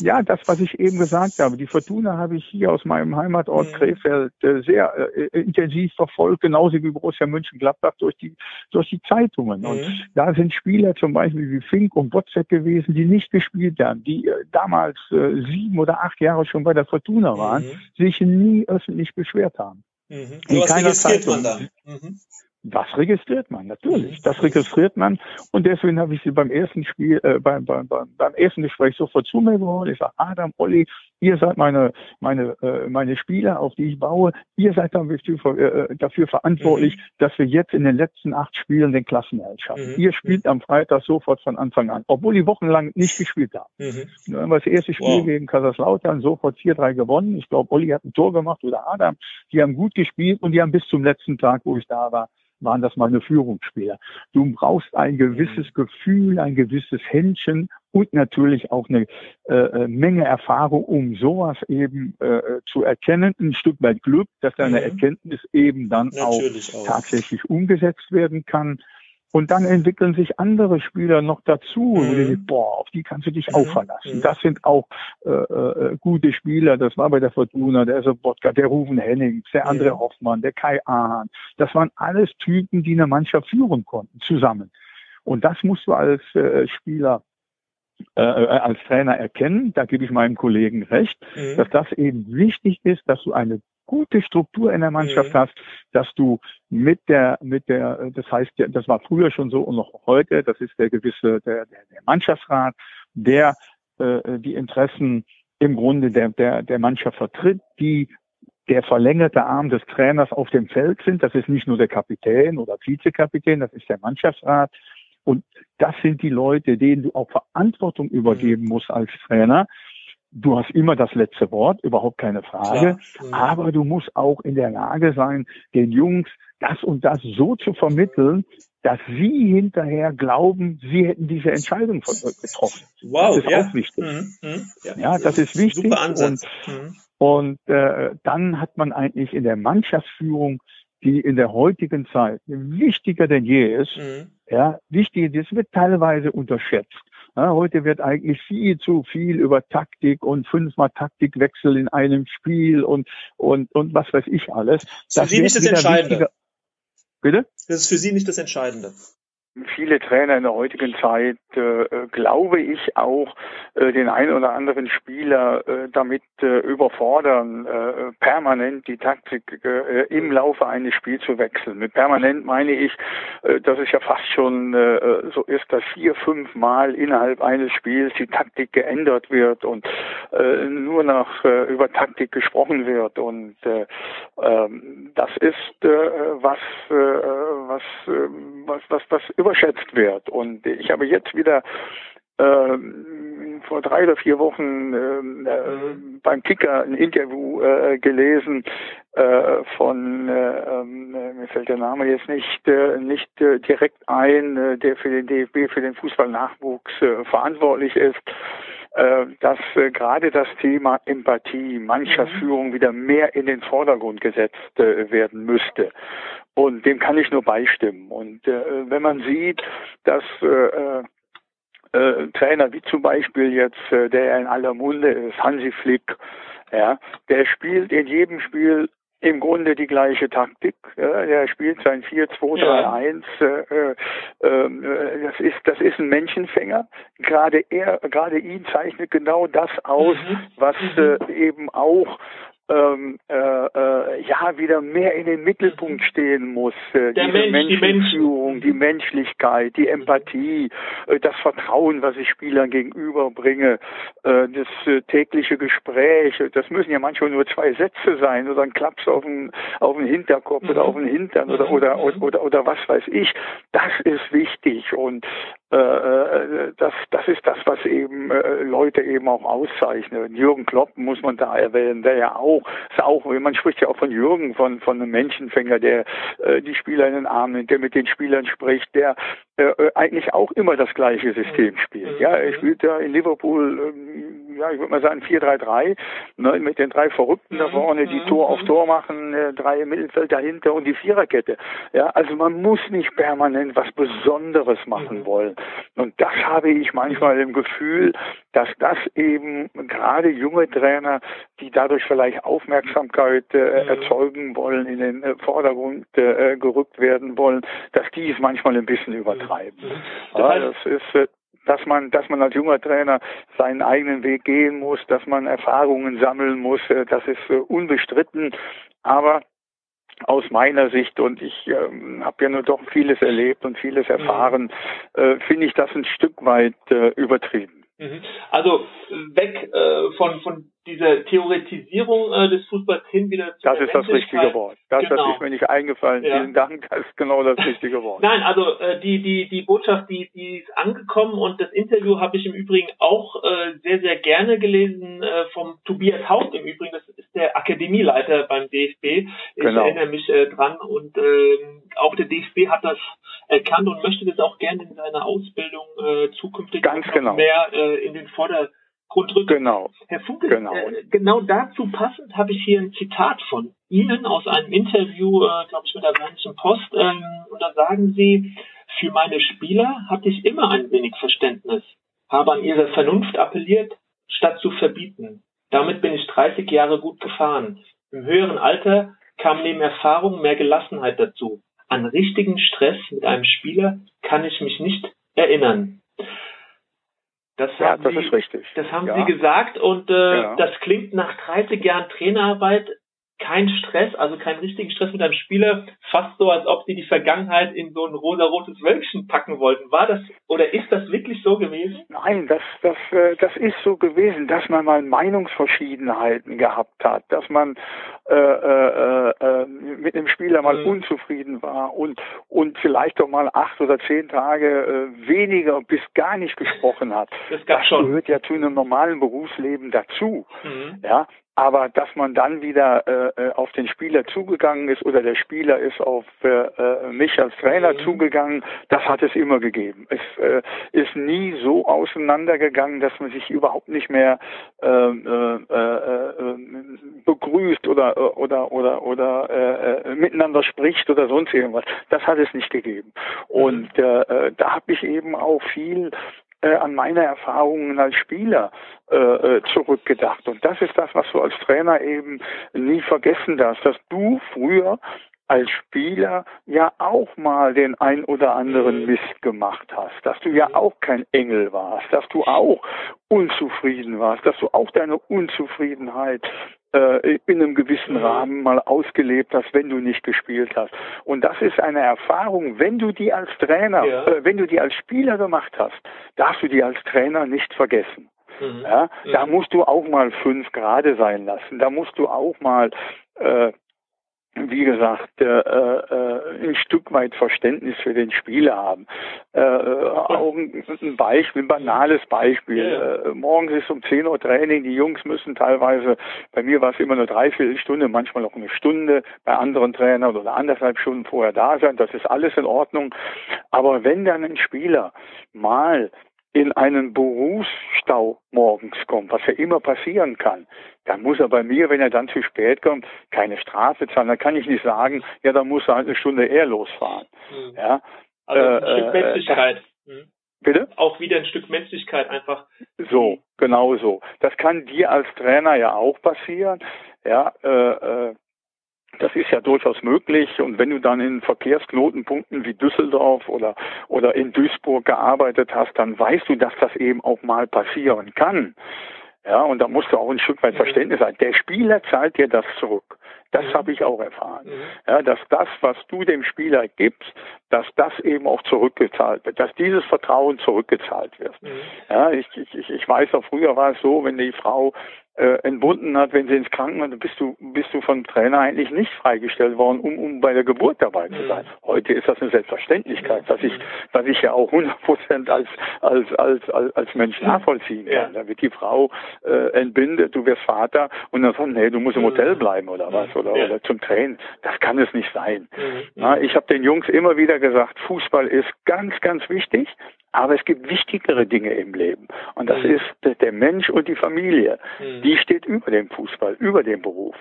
Ja, das, was ich eben gesagt habe. Die Fortuna habe ich hier aus meinem Heimatort mhm. Krefeld äh, sehr äh, intensiv verfolgt, genauso wie Borussia Mönchengladbach durch die, durch die Zeitungen. Mhm. Und da sind Spieler zum Beispiel wie Fink und Botzek gewesen, die nicht gespielt haben, die äh, damals äh, sieben oder acht Jahre schon bei der Fortuna waren, mhm. sich nie öffentlich beschwert haben. Mhm. So was registriert man dann. Mhm. Das registriert man, natürlich. Das registriert man. Und deswegen habe ich sie beim ersten Spiel, äh, beim, beim, beim, beim ersten Gespräch sofort zu mir geholt. Ich sage, Adam, Olli, ihr seid meine, meine, äh, meine Spieler, auf die ich baue. Ihr seid dafür, äh, dafür verantwortlich, mhm. dass wir jetzt in den letzten acht Spielen den Klassenerhalt schaffen. Mhm. Ihr spielt am Freitag sofort von Anfang an, obwohl die wochenlang nicht gespielt haben. Mhm. Dann haben wir das erste Spiel wow. gegen Kaiserslautern sofort 4-3 gewonnen. Ich glaube, Olli hat ein Tor gemacht oder Adam. Die haben gut gespielt und die haben bis zum letzten Tag, wo ich da war, waren das meine Führungsspieler. Du brauchst ein gewisses mhm. Gefühl, ein gewisses Händchen und natürlich auch eine äh, äh, Menge Erfahrung, um sowas eben äh, zu erkennen. Ein Stück weit Glück, dass deine mhm. Erkenntnis eben dann auch, auch, tatsächlich umgesetzt werden kann. Und dann entwickeln sich andere Spieler noch dazu. Mhm. Und denkst, boah, auf die kannst du dich mhm. auch verlassen. Mhm. Das sind auch äh, äh, gute Spieler. Das war bei der Fortuna, der Sobotka, der Rufen Hennings, der André mhm. Hoffmann, der Kai Ahn. Das waren alles Typen, die eine Mannschaft führen konnten, zusammen. Und das musst du als äh, Spieler äh, äh, als Trainer erkennen, da gebe ich meinem Kollegen recht, mhm. dass das eben wichtig ist, dass du eine gute Struktur in der Mannschaft mhm. hast, dass du mit der, mit der, das heißt, das war früher schon so und noch heute, das ist der gewisse, der, der, der Mannschaftsrat, der äh, die Interessen im Grunde der, der, der Mannschaft vertritt, die der verlängerte Arm des Trainers auf dem Feld sind. Das ist nicht nur der Kapitän oder Vizekapitän, das ist der Mannschaftsrat. Und das sind die Leute, denen du auch Verantwortung übergeben mhm. musst als Trainer. Du hast immer das letzte Wort, überhaupt keine Frage. Mhm. Aber du musst auch in der Lage sein, den Jungs das und das so zu vermitteln, dass sie hinterher glauben, sie hätten diese Entscheidung getroffen. Wow, das ist ja. auch wichtig. Mhm, mhm. Ja, ja, das ist wichtig. Super Ansatz. Und, mhm. und äh, dann hat man eigentlich in der Mannschaftsführung, die in der heutigen Zeit wichtiger denn je ist, mhm. Ja, wichtig, das wird teilweise unterschätzt. Ja, heute wird eigentlich viel zu viel über Taktik und fünfmal Taktikwechsel in einem Spiel und, und, und was weiß ich alles. Das ist für Sie nicht das Entscheidende. Bitte? Das ist für Sie nicht das Entscheidende viele Trainer in der heutigen Zeit, äh, glaube ich, auch äh, den einen oder anderen Spieler äh, damit äh, überfordern, äh, permanent die Taktik äh, im Laufe eines Spiels zu wechseln. Mit permanent meine ich, dass es ja fast schon so ist, dass vier, fünf Mal innerhalb eines Spiels die Taktik geändert wird und nur noch über Taktik gesprochen wird. Und ähm, das ist was, was, was, was, was überschätzt wird. Und ich habe jetzt wieder ähm, vor drei oder vier Wochen ähm, äh, beim Kicker ein Interview äh, gelesen äh, von, äh, ähm, äh, mir fällt der Name jetzt nicht, äh, nicht direkt ein, der für den DFB, für den Fußballnachwuchs verantwortlich ist, dass äh, gerade das Thema Empathie mancher mhm. Führung wieder mehr in den Vordergrund gesetzt äh, werden müsste. Und dem kann ich nur beistimmen. Und äh, wenn man sieht, dass äh, äh, Trainer wie zum Beispiel jetzt, äh, der in aller Munde ist, Hansi Flick, ja, der spielt in jedem Spiel im Grunde die gleiche Taktik. Ja, der spielt sein 4-2-3-1. Ja. Äh, äh, das ist das ist ein Menschenfänger. Gerade er, gerade ihn zeichnet genau das aus, mhm. was mhm. äh, eben auch ähm, äh, äh, ja wieder mehr in den Mittelpunkt stehen muss. Äh, Der diese Mensch, Menschenführung, die, die, Menschlichkeit, die Empathie, äh, das Vertrauen, was ich Spielern gegenüberbringe, äh, das äh, tägliche Gespräch. Das müssen ja manchmal nur zwei Sätze sein oder ein Klaps auf den, auf den Hinterkopf mhm. oder auf den Hintern oder, oder, mhm. oder, oder, oder was weiß ich. Das ist wichtig und das, das ist das, was eben äh, Leute eben auch auszeichnet. Jürgen Klopp muss man da erwähnen, der ja auch, ist auch, man spricht ja auch von Jürgen, von, von einem Menschenfänger, der äh, die Spieler in den Arm nimmt, der mit den Spielern spricht, der äh, äh eigentlich auch immer das gleiche System mhm. spielt. Ja, er mhm. spielt ja in Liverpool, ähm, ja, ich würde mal sagen 4-3-3, ne, mit den drei Verrückten da mhm. vorne, die Tor auf Tor machen, äh, drei im Mittelfeld dahinter und die Viererkette. Ja, also man muss nicht permanent was Besonderes machen wollen. Und das habe ich manchmal im Gefühl, dass das eben gerade junge Trainer, die dadurch vielleicht Aufmerksamkeit äh, erzeugen wollen, in den äh, Vordergrund äh, gerückt werden wollen, dass die es manchmal ein bisschen übertreiben treiben. Mhm. Ja, das ist, äh, dass man, dass man als junger Trainer seinen eigenen Weg gehen muss, dass man Erfahrungen sammeln muss, äh, das ist äh, unbestritten. Aber aus meiner Sicht und ich ähm, habe ja nur doch vieles erlebt und vieles erfahren, mhm. äh, finde ich das ein Stück weit äh, übertrieben. Mhm. Also weg äh, von, von dieser Theoretisierung äh, des Fußballs hin wieder zu Das ist das richtige Wort. Das, genau. das ist mir nicht eingefallen. Ja. Vielen Dank, das ist genau das richtige Wort. Nein, also äh, die, die, die Botschaft, die, die ist angekommen und das Interview habe ich im Übrigen auch äh, sehr, sehr gerne gelesen äh, vom Tobias Haupt im Übrigen. Das ist der Akademieleiter beim DFB. Ich genau. erinnere mich äh, dran und äh, auch der DFB hat das erkannt und möchte das auch gerne in seiner Ausbildung äh, zukünftig Ganz genau. mehr äh, in den Vordergrund Grundrücken. Genau. Herr Funke, genau. Äh, genau dazu passend habe ich hier ein Zitat von Ihnen aus einem Interview, äh, glaube ich, mit der Rheinischen Post. Ähm, und da sagen Sie, für meine Spieler hatte ich immer ein wenig Verständnis, habe an ihre Vernunft appelliert, statt zu verbieten. Damit bin ich 30 Jahre gut gefahren. Im höheren Alter kam neben Erfahrung mehr Gelassenheit dazu. An richtigen Stress mit einem Spieler kann ich mich nicht erinnern. Das ja, das Sie, ist richtig. Das haben ja. Sie gesagt und äh, ja. das klingt nach 30 Jahren Trainerarbeit kein Stress, also keinen richtigen Stress mit einem Spieler, fast so, als ob sie die Vergangenheit in so ein rosa-rotes Wölkchen packen wollten. War das oder ist das wirklich so gewesen? Nein, das, das, äh, das ist so gewesen, dass man mal Meinungsverschiedenheiten gehabt hat, dass man äh, äh, äh, mit dem Spieler mal mhm. unzufrieden war und, und vielleicht auch mal acht oder zehn Tage äh, weniger bis gar nicht gesprochen hat. Das, das gehört ja zu einem normalen Berufsleben dazu. Mhm. Ja, aber dass man dann wieder äh, äh, auf den Spieler zugegangen ist oder der Spieler ist auf äh, äh, mich als Trainer mhm. zugegangen, das hat es immer gegeben. Es äh, ist nie so auseinandergegangen, dass man sich überhaupt nicht mehr äh, äh, äh, begrüßt oder oder oder oder äh, miteinander spricht oder sonst irgendwas. Das hat es nicht gegeben. Und mhm. äh, da habe ich eben auch viel äh, an meine Erfahrungen als Spieler äh, äh, zurückgedacht. Und das ist das, was du als Trainer eben nie vergessen darfst, dass du früher als Spieler ja auch mal den ein oder anderen. Mist gemacht hast, dass du ja auch kein Engel warst, dass du auch unzufrieden warst, dass du auch deine Unzufriedenheit in einem gewissen mhm. Rahmen mal ausgelebt hast, wenn du nicht gespielt hast. Und das ist eine Erfahrung, wenn du die als Trainer, ja. äh, wenn du die als Spieler gemacht hast, darfst du die als Trainer nicht vergessen. Mhm. Ja, da musst du auch mal fünf Grade sein lassen. Da musst du auch mal äh, wie gesagt, äh, äh, ein Stück weit Verständnis für den Spieler haben. Äh, auch ein, ein Beispiel, ein banales Beispiel. Ja. Äh, morgens ist um 10 Uhr Training, die Jungs müssen teilweise, bei mir war es immer eine Dreiviertelstunde, manchmal auch eine Stunde, bei anderen Trainern oder anderthalb Stunden vorher da sein, das ist alles in Ordnung. Aber wenn dann ein Spieler mal in einen Berufsstau morgens kommt, was ja immer passieren kann, dann muss er bei mir, wenn er dann zu spät kommt, keine Strafe zahlen. Dann kann ich nicht sagen, ja, dann muss er halt eine Stunde eher losfahren. Mhm. Ja, also ein äh, Stück Menschlichkeit. Das, mhm. Bitte? Auch wieder ein Stück Menschlichkeit einfach. So, genau so. Das kann dir als Trainer ja auch passieren. Ja, äh, äh, das ist ja durchaus möglich. Und wenn du dann in Verkehrsknotenpunkten wie Düsseldorf oder, oder in Duisburg gearbeitet hast, dann weißt du, dass das eben auch mal passieren kann. Ja, und da musst du auch ein Stück weit mhm. Verständnis sein. Der Spieler zahlt dir das zurück. Das mhm. habe ich auch erfahren. Mhm. Ja, dass das, was du dem Spieler gibst, dass das eben auch zurückgezahlt wird, dass dieses Vertrauen zurückgezahlt wird. Mhm. Ja, ich, ich, ich weiß auch früher war es so, wenn die Frau äh, entbunden hat, wenn sie ins Krankenhaus, bist du, bist du vom Trainer eigentlich nicht freigestellt worden, um, um bei der Geburt dabei zu sein. Mhm. Heute ist das eine Selbstverständlichkeit, dass ich, dass ich ja auch 100 Prozent als, als, als, als, als Mensch nachvollziehen kann. Ja. Da wird die Frau äh, entbindet, du wirst Vater und dann sagt, nee, du musst im Hotel mhm. bleiben oder was oder, ja. oder zum Training. Das kann es nicht sein. Mhm. Na, ich habe den Jungs immer wieder gesagt, Fußball ist ganz, ganz wichtig, aber es gibt wichtigere Dinge im Leben. Und das mhm. ist der Mensch und die Familie. Mhm. Die steht über dem Fußball, über dem Beruf.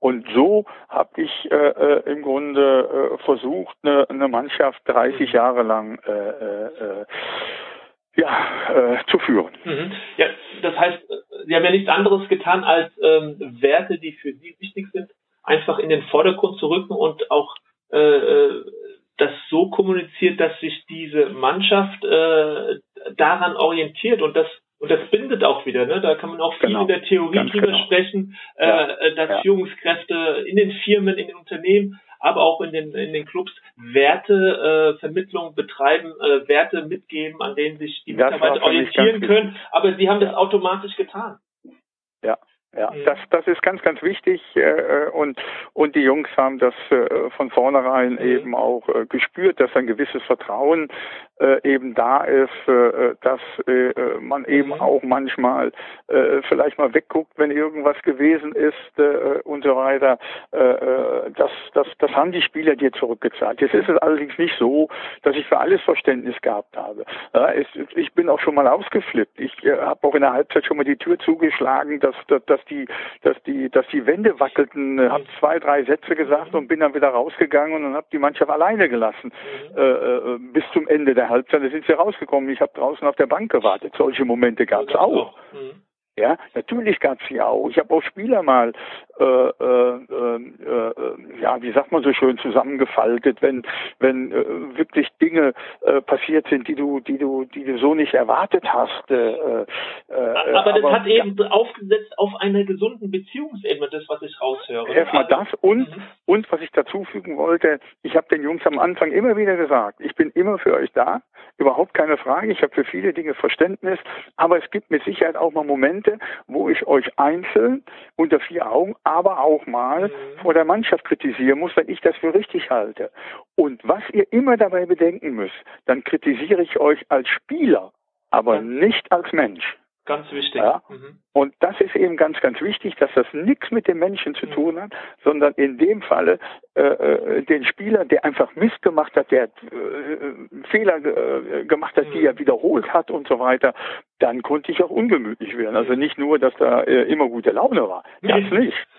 Und so habe ich äh, äh, im Grunde äh, versucht, eine, eine Mannschaft 30 mhm. Jahre lang äh, äh, äh, ja, zu führen. Mhm. Ja, das heißt, Sie haben ja nichts anderes getan, als ähm, Werte, die für Sie wichtig sind, einfach in den Vordergrund zu rücken und auch das so kommuniziert, dass sich diese Mannschaft äh, daran orientiert und das und das bindet auch wieder, ne? Da kann man auch viel genau. in der Theorie Ganz drüber genau. sprechen, äh, ja. äh, dass ja. Führungskräfte in den Firmen, in den Unternehmen, aber auch in den in den Clubs Wertevermittlung äh, betreiben, äh, Werte mitgeben, an denen sich die Mitarbeiter orientieren können. Aber sie haben das automatisch getan. Ja, ja, das, das ist ganz, ganz wichtig äh, äh, und, und die Jungs haben das äh, von vornherein mhm. eben auch äh, gespürt, dass ein gewisses Vertrauen äh, eben da ist, äh, dass äh, man eben mhm. auch manchmal äh, vielleicht mal wegguckt, wenn irgendwas gewesen ist äh, und so weiter. Äh, äh, das, das, das haben die Spieler dir zurückgezahlt. Jetzt ist es allerdings nicht so, dass ich für alles Verständnis gehabt habe. Ja, es, ich bin auch schon mal ausgeflippt. Ich äh, habe auch in der Halbzeit schon mal die Tür zugeschlagen, dass, dass, dass die, dass die, dass die Wände wackelten, äh, habe zwei, drei Sätze gesagt und bin dann wieder rausgegangen und habe die Mannschaft alleine gelassen äh, äh, bis zum Ende der Halbzeit. Da sind sie rausgekommen. Ich habe draußen auf der Bank gewartet. Solche Momente gab es auch. Mhm. Ja, natürlich gab es sie auch. Ich habe auch Spieler mal, äh, äh, äh, ja, wie sagt man so schön, zusammengefaltet, wenn wenn äh, wirklich Dinge äh, passiert sind, die du, die du, die du so nicht erwartet hast. Äh, äh, aber das aber, hat eben ja, aufgesetzt auf einer gesunden Beziehungsebene, das was ich raushöre. Erstmal das und mhm. und was ich dazu fügen wollte, ich habe den Jungs am Anfang immer wieder gesagt, ich bin immer für euch da, überhaupt keine Frage. Ich habe für viele Dinge Verständnis, aber es gibt mit Sicherheit auch mal Momente, wo ich euch einzeln unter vier Augen, aber auch mal mhm. vor der Mannschaft kritisieren muss, wenn ich das für richtig halte. Und was ihr immer dabei bedenken müsst, dann kritisiere ich euch als Spieler, aber nicht als Mensch. Ganz wichtig. Ja? Mhm. Und das ist eben ganz, ganz wichtig, dass das nichts mit dem Menschen zu mhm. tun hat, sondern in dem Falle äh, äh, den Spieler, der einfach Mist gemacht hat, der äh, Fehler äh, gemacht hat, mhm. die er wiederholt hat und so weiter, dann konnte ich auch ungemütlich werden. Also nicht nur, dass da äh, immer gute Laune war. Das nee. nicht.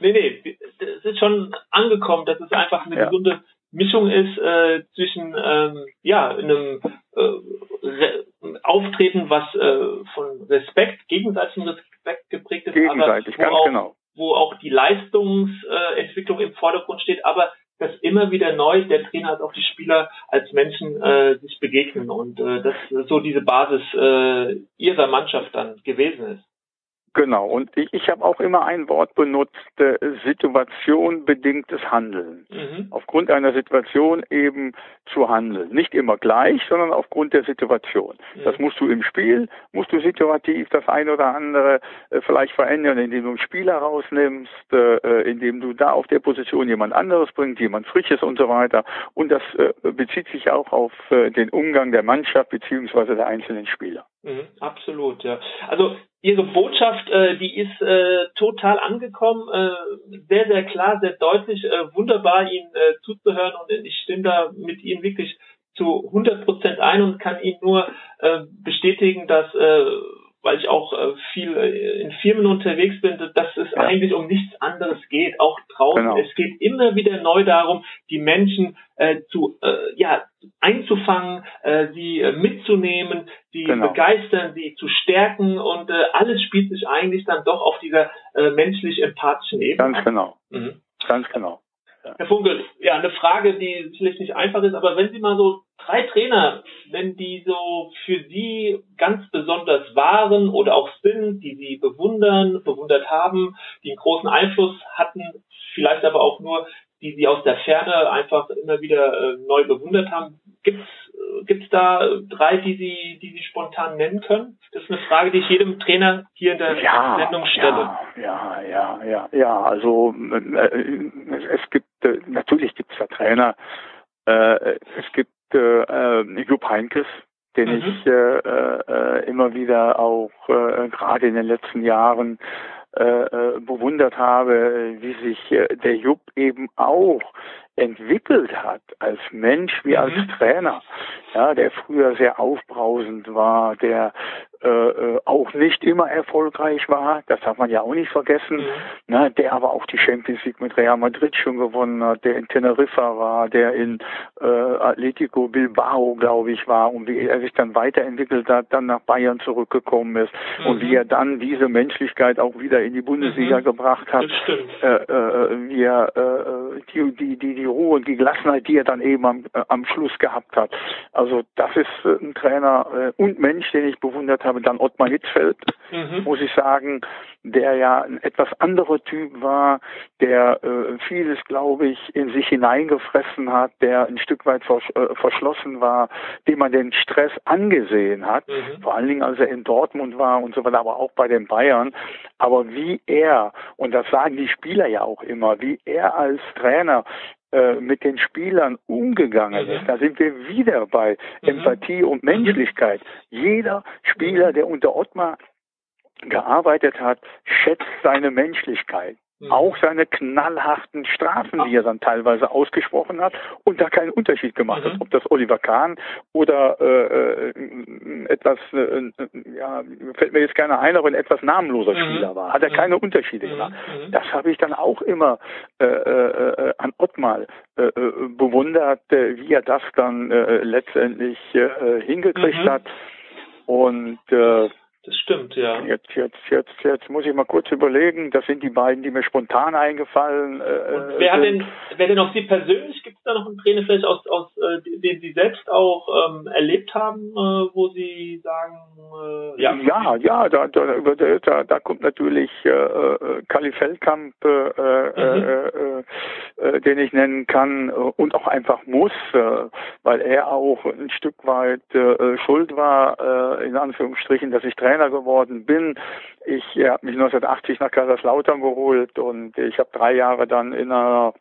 nee, nee, es ist schon angekommen, dass es einfach eine ja. gesunde Mischung ist äh, zwischen ähm, ja einem äh, Auftreten, was äh, von Respekt, gegenseitigem Respekt geprägt ist, Gegenseitig, aber wo, auch, genau. wo auch die Leistungsentwicklung im Vordergrund steht, aber dass immer wieder neu der Trainer als auch die Spieler als Menschen äh, sich begegnen und äh, das so diese Basis äh, ihrer Mannschaft dann gewesen ist. Genau, und ich, ich habe auch immer ein Wort benutzt, äh, Situation bedingtes Handeln. Mhm. Aufgrund einer Situation eben zu handeln. Nicht immer gleich, sondern aufgrund der Situation. Mhm. Das musst du im Spiel, musst du situativ das eine oder andere äh, vielleicht verändern, indem du einen Spieler rausnimmst, äh, äh, indem du da auf der Position jemand anderes bringst, jemand Frisches und so weiter. Und das äh, bezieht sich auch auf äh, den Umgang der Mannschaft beziehungsweise der einzelnen Spieler. Mhm, absolut, ja. Also Ihre Botschaft, äh, die ist äh, total angekommen, äh, sehr, sehr klar, sehr deutlich, äh, wunderbar Ihnen äh, zuzuhören und ich stimme da mit Ihnen wirklich zu 100 Prozent ein und kann Ihnen nur äh, bestätigen, dass äh, weil ich auch äh, viel äh, in Firmen unterwegs bin, dass es ja. eigentlich um nichts anderes geht, auch draußen. Genau. Es geht immer wieder neu darum, die Menschen äh, zu äh, ja einzufangen, äh, sie äh, mitzunehmen, sie genau. begeistern, sie zu stärken und äh, alles spielt sich eigentlich dann doch auf dieser äh, menschlich empathischen Ebene. Ganz genau. Mhm. Ganz genau. Herr Funkel, ja, eine Frage, die sicherlich nicht einfach ist, aber wenn Sie mal so drei Trainer, wenn die so für Sie ganz besonders waren oder auch sind, die Sie bewundern, bewundert haben, die einen großen Einfluss hatten, vielleicht aber auch nur, die Sie aus der Ferne einfach immer wieder äh, neu bewundert haben, gibt's gibt's da drei, die Sie, die Sie spontan nennen können? Das ist eine Frage, die ich jedem Trainer hier in der ja, Sendung stelle. Ja, ja, ja, ja. Also äh, es gibt äh, natürlich gibt es da Trainer. Äh, es gibt äh, äh, Jupp Heinkes, den mhm. ich äh, äh, immer wieder auch äh, gerade in den letzten Jahren äh, äh bewundert habe, wie sich äh, der Jupp eben auch entwickelt hat als Mensch wie als mhm. Trainer, ja, der früher sehr aufbrausend war, der äh, äh, auch nicht immer erfolgreich war, das darf man ja auch nicht vergessen, mhm. ne, der aber auch die Champions League mit Real Madrid schon gewonnen hat, der in Teneriffa war, der in äh, Atletico Bilbao, glaube ich, war und wie er sich dann weiterentwickelt hat, dann nach Bayern zurückgekommen ist mhm. und wie er dann diese Menschlichkeit auch wieder in die Bundesliga mhm. gebracht hat, äh, äh, wie er äh, die, die, die, die Ruhe und die Gelassenheit, die er dann eben am, äh, am Schluss gehabt hat. Also das ist äh, ein Trainer äh, und Mensch, den ich bewundert habe. Dann Ottmar Hitzfeld, mhm. muss ich sagen, der ja ein etwas anderer Typ war, der äh, vieles, glaube ich, in sich hineingefressen hat, der ein Stück weit vers äh, verschlossen war, dem man den Stress angesehen hat, mhm. vor allen Dingen als er in Dortmund war und so weiter, aber auch bei den Bayern. Aber wie er, und das sagen die Spieler ja auch immer, wie er als Trainer mit den Spielern umgegangen mhm. ist. Da sind wir wieder bei mhm. Empathie und Menschlichkeit. Jeder Spieler, der unter Ottmar gearbeitet hat, schätzt seine Menschlichkeit. Mhm. Auch seine knallharten Strafen, die er dann teilweise ausgesprochen hat und da keinen Unterschied gemacht mhm. hat, ob das Oliver Kahn oder äh, äh, etwas, äh, ja, fällt mir jetzt keiner ein, aber ein etwas namenloser mhm. Spieler war, hat er keine mhm. Unterschiede mhm. gemacht. Mhm. Das habe ich dann auch immer äh, äh, an Ottmal äh, äh, bewundert, äh, wie er das dann äh, letztendlich äh, hingekriegt hat. Und äh, das stimmt, ja. Jetzt, jetzt, jetzt, jetzt muss ich mal kurz überlegen. Das sind die beiden, die mir spontan eingefallen. Äh, wer hat denn, wer denn auch Sie persönlich? Gibt es da noch einen Trainer vielleicht aus, aus äh, den Sie selbst auch ähm, erlebt haben, äh, wo Sie sagen, äh, ja, ja, ja, da, da, da, da kommt natürlich äh, äh, Kali Feldkamp, äh, mhm. äh, äh, äh, den ich nennen kann und auch einfach muss, äh, weil er auch ein Stück weit äh, schuld war, äh, in Anführungsstrichen, dass ich Trainer Trainer geworden bin. Ich äh, habe mich 1980 nach Kaiserslautern geholt und ich habe drei Jahre dann in einer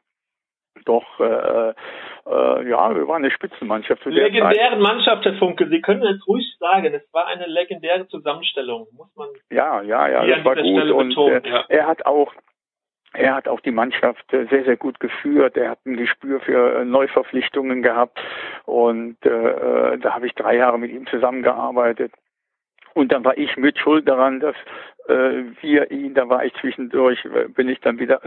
doch, äh, äh, ja, wir waren eine Spitzenmannschaft. Für Legendären Mannschaft, Herr Funke. Sie können es ruhig sagen. Es war eine legendäre Zusammenstellung, muss man. Ja, ja, ja, das war gut. Stelle und betonen, äh, ja. er hat auch er hat auch die Mannschaft äh, sehr, sehr gut geführt. Er hat ein Gespür für äh, Neuverpflichtungen gehabt. Und äh, da habe ich drei Jahre mit ihm zusammengearbeitet. Und dann war ich mit schuld daran, dass wir ihn, da war ich zwischendurch, äh, bin ich dann wieder,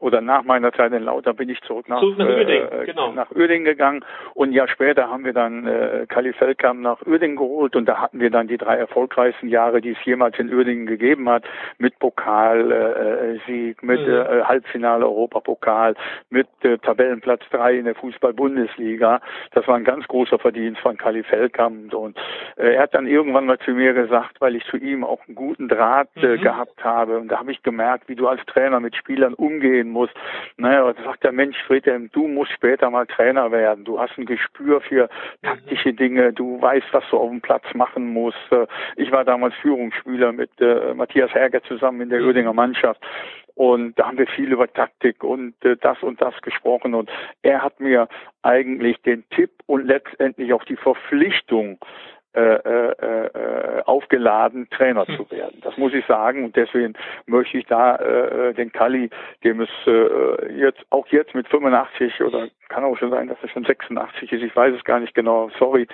oder nach meiner Zeit in Lauter bin ich zurück nach, zurück nach, Uerding, äh, genau. nach Uerding gegangen und ein Jahr später haben wir dann äh, Kali Feldkamp nach Uerding geholt und da hatten wir dann die drei erfolgreichsten Jahre, die es jemals in Uerdingen gegeben hat, mit Pokalsieg, äh, mit mhm. äh, Halbfinale Europapokal, mit äh, Tabellenplatz drei in der Fußball-Bundesliga. Das war ein ganz großer Verdienst von Kali Feldkamp und äh, er hat dann irgendwann mal zu mir gesagt, weil ich zu ihm auch einen guten Draht äh, mhm. gehabt habe und da habe ich gemerkt, wie du als Trainer mit Spielern umgehen musst. Naja, da sagt der Mensch, Friedhelm, du musst später mal Trainer werden. Du hast ein Gespür für taktische Dinge, du weißt, was du auf dem Platz machen musst. Äh, ich war damals Führungsspieler mit äh, Matthias Herger zusammen in der Uerdinger Mannschaft. Und da haben wir viel über Taktik und äh, das und das gesprochen. Und er hat mir eigentlich den Tipp und letztendlich auch die Verpflichtung äh, äh, äh, aufgeladen, Trainer zu werden. Das muss ich sagen und deswegen möchte ich da äh, den Kali, dem es äh, jetzt auch jetzt mit 85 oder kann auch schon sein, dass er schon 86 ist, ich weiß es gar nicht genau, sorry,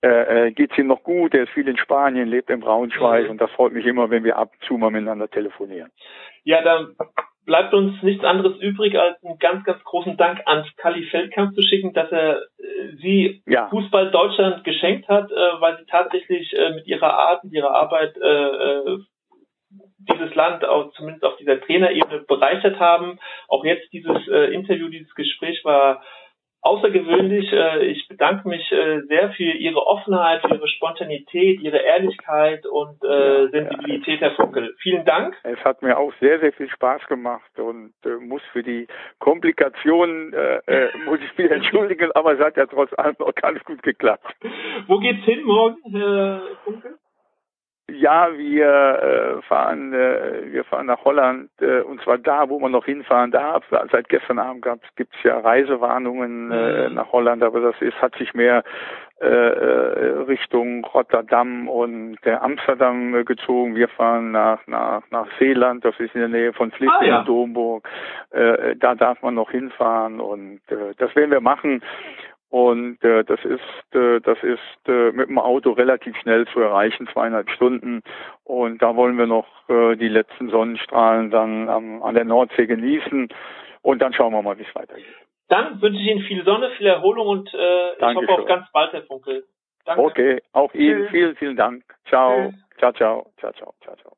äh, geht's ihm noch gut, er ist viel in Spanien, lebt in Braunschweig mhm. und das freut mich immer, wenn wir ab und zu mal miteinander telefonieren. Ja, dann bleibt uns nichts anderes übrig, als einen ganz, ganz großen Dank an Kali Feldkamp zu schicken, dass er äh, sie ja. Fußball Deutschland geschenkt hat, äh, weil sie tatsächlich äh, mit ihrer Art, mit ihrer Arbeit äh, äh, dieses Land auch zumindest auf dieser Trainerebene bereichert haben. Auch jetzt dieses Interview, dieses Gespräch war außergewöhnlich. Äh, ich bedanke mich äh, sehr für Ihre Offenheit, für Ihre Spontanität, Ihre Ehrlichkeit und äh, Sensibilität, Herr Funkel. Vielen Dank. Es hat mir auch sehr, sehr viel Spaß gemacht und muss für die Komplikationen, muss ich mich entschuldigen, aber es hat ja trotz allem noch ganz gut geklappt. Wo geht's hin morgen, Herr Funkel? Ja, wir äh, fahren, äh, wir fahren nach Holland äh, und zwar da, wo man noch hinfahren darf. Seit gestern Abend gibt es ja Reisewarnungen äh, mhm. nach Holland, aber das ist hat sich mehr äh, äh, Richtung Rotterdam und äh, Amsterdam äh, gezogen. Wir fahren nach nach nach Seeland, das ist in der Nähe von Vlissingen, ah, ja. Domburg. Äh, da darf man noch hinfahren und äh, das werden wir machen. Und äh, das ist äh, das ist äh, mit dem Auto relativ schnell zu erreichen, zweieinhalb Stunden. Und da wollen wir noch äh, die letzten Sonnenstrahlen dann am, an der Nordsee genießen. Und dann schauen wir mal, wie es weitergeht. Dann wünsche ich Ihnen viel Sonne, viel Erholung und äh, ich hoffe auf ganz bald, Herr Funkel. Danke. Okay, auch Ihnen vielen, vielen Dank. Ciao. Ciao, ciao, ciao, ciao, ciao.